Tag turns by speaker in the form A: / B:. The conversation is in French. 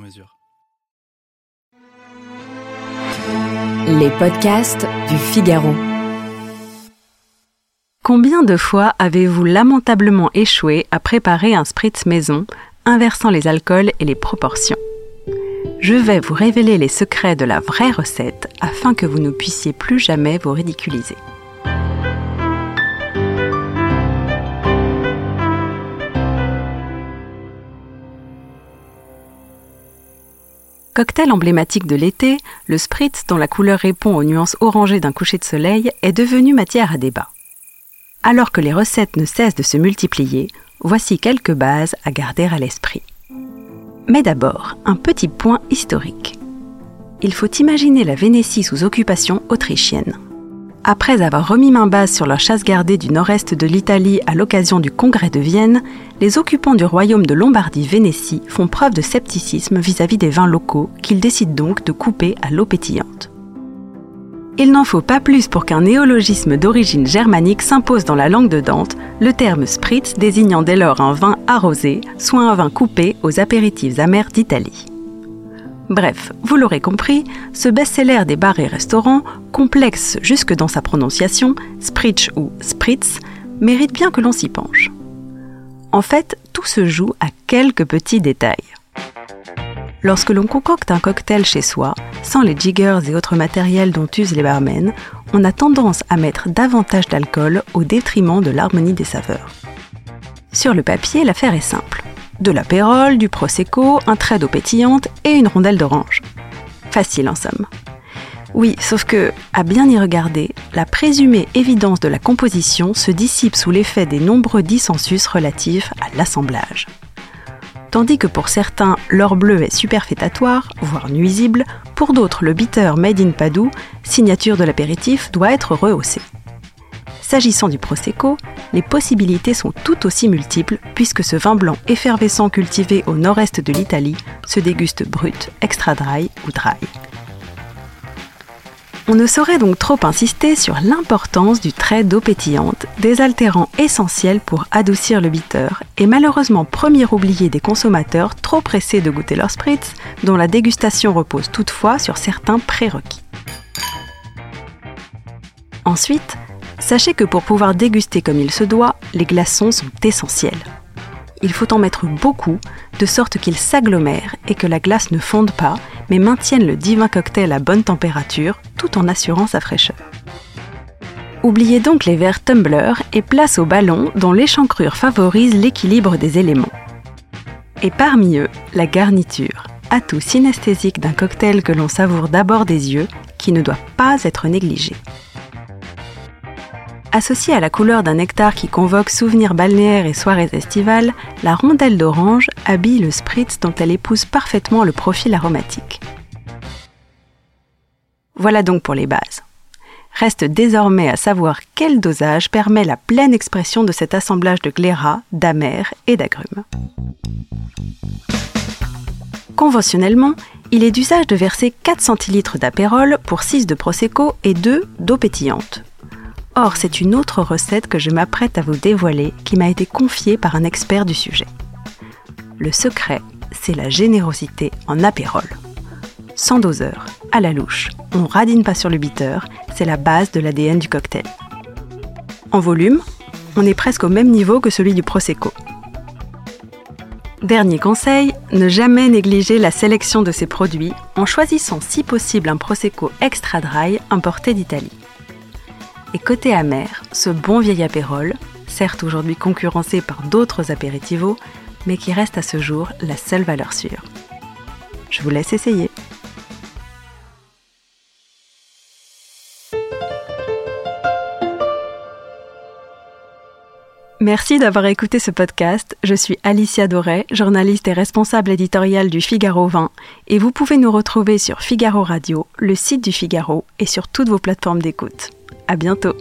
A: mesure.
B: Les podcasts du Figaro.
C: Combien de fois avez-vous lamentablement échoué à préparer un spritz maison, inversant les alcools et les proportions? Je vais vous révéler les secrets de la vraie recette afin que vous ne puissiez plus jamais vous ridiculiser. Cocktail emblématique de l'été, le spritz, dont la couleur répond aux nuances orangées d'un coucher de soleil, est devenu matière à débat. Alors que les recettes ne cessent de se multiplier, voici quelques bases à garder à l'esprit. Mais d'abord, un petit point historique. Il faut imaginer la Vénétie sous occupation autrichienne. Après avoir remis main basse sur leur chasse gardée du nord-est de l'Italie à l'occasion du congrès de Vienne, les occupants du royaume de Lombardie-Vénétie font preuve de scepticisme vis-à-vis des vins locaux qu'ils décident donc de couper à l'eau pétillante. Il n'en faut pas plus pour qu'un néologisme d'origine germanique s'impose dans la langue de Dante, le terme spritz désignant dès lors un vin arrosé, soit un vin coupé aux apéritifs amers d'Italie. Bref, vous l'aurez compris, ce best-seller des bars et restaurants, complexe jusque dans sa prononciation, spritz ou spritz, mérite bien que l'on s'y penche. En fait, tout se joue à quelques petits détails. Lorsque l'on concocte un cocktail chez soi, sans les jiggers et autres matériels dont usent les barmen, on a tendance à mettre davantage d'alcool au détriment de l'harmonie des saveurs. Sur le papier, l'affaire est simple de l'apérole, du prosecco, un trait d'eau pétillante et une rondelle d'orange. Facile en somme. Oui, sauf que, à bien y regarder, la présumée évidence de la composition se dissipe sous l'effet des nombreux dissensus relatifs à l'assemblage. Tandis que pour certains, l'or bleu est superfétatoire, voire nuisible, pour d'autres, le bitter made in Padoue, signature de l'apéritif, doit être rehaussé. S'agissant du Prosecco, les possibilités sont tout aussi multiples puisque ce vin blanc effervescent cultivé au nord-est de l'Italie se déguste brut, extra dry ou dry. On ne saurait donc trop insister sur l'importance du trait d'eau pétillante, désaltérant essentiel pour adoucir le bitter, et malheureusement premier oublié des consommateurs trop pressés de goûter leur spritz, dont la dégustation repose toutefois sur certains prérequis. Ensuite, Sachez que pour pouvoir déguster comme il se doit, les glaçons sont essentiels. Il faut en mettre beaucoup, de sorte qu'ils s'agglomèrent et que la glace ne fonde pas, mais maintienne le divin cocktail à bonne température, tout en assurant sa fraîcheur. Oubliez donc les verres tumbler et place au ballon dont l'échancrure favorise l'équilibre des éléments. Et parmi eux, la garniture, atout synesthésique d'un cocktail que l'on savoure d'abord des yeux, qui ne doit pas être négligé. Associée à la couleur d'un nectar qui convoque souvenirs balnéaires et soirées estivales, la rondelle d'orange habille le spritz dont elle épouse parfaitement le profil aromatique. Voilà donc pour les bases. Reste désormais à savoir quel dosage permet la pleine expression de cet assemblage de glérat, d'amer et d'agrumes. Conventionnellement, il est d'usage de verser 4 centilitres d'apérole pour 6 de prosecco et 2 d'eau pétillante, Or, c'est une autre recette que je m'apprête à vous dévoiler qui m'a été confiée par un expert du sujet. Le secret, c'est la générosité en apérole. Sans doseur, à la louche, on radine pas sur le bitter, c'est la base de l'ADN du cocktail. En volume, on est presque au même niveau que celui du Prosecco. Dernier conseil, ne jamais négliger la sélection de ces produits en choisissant si possible un Prosecco extra dry importé d'Italie. Et côté amer, ce bon vieil apérole, certes aujourd'hui concurrencé par d'autres apéritivos, mais qui reste à ce jour la seule valeur sûre. Je vous laisse essayer. Merci d'avoir écouté ce podcast. Je suis Alicia Doré, journaliste et responsable éditoriale du Figaro 20, et vous pouvez nous retrouver sur Figaro Radio, le site du Figaro et sur toutes vos plateformes d'écoute. À bientôt.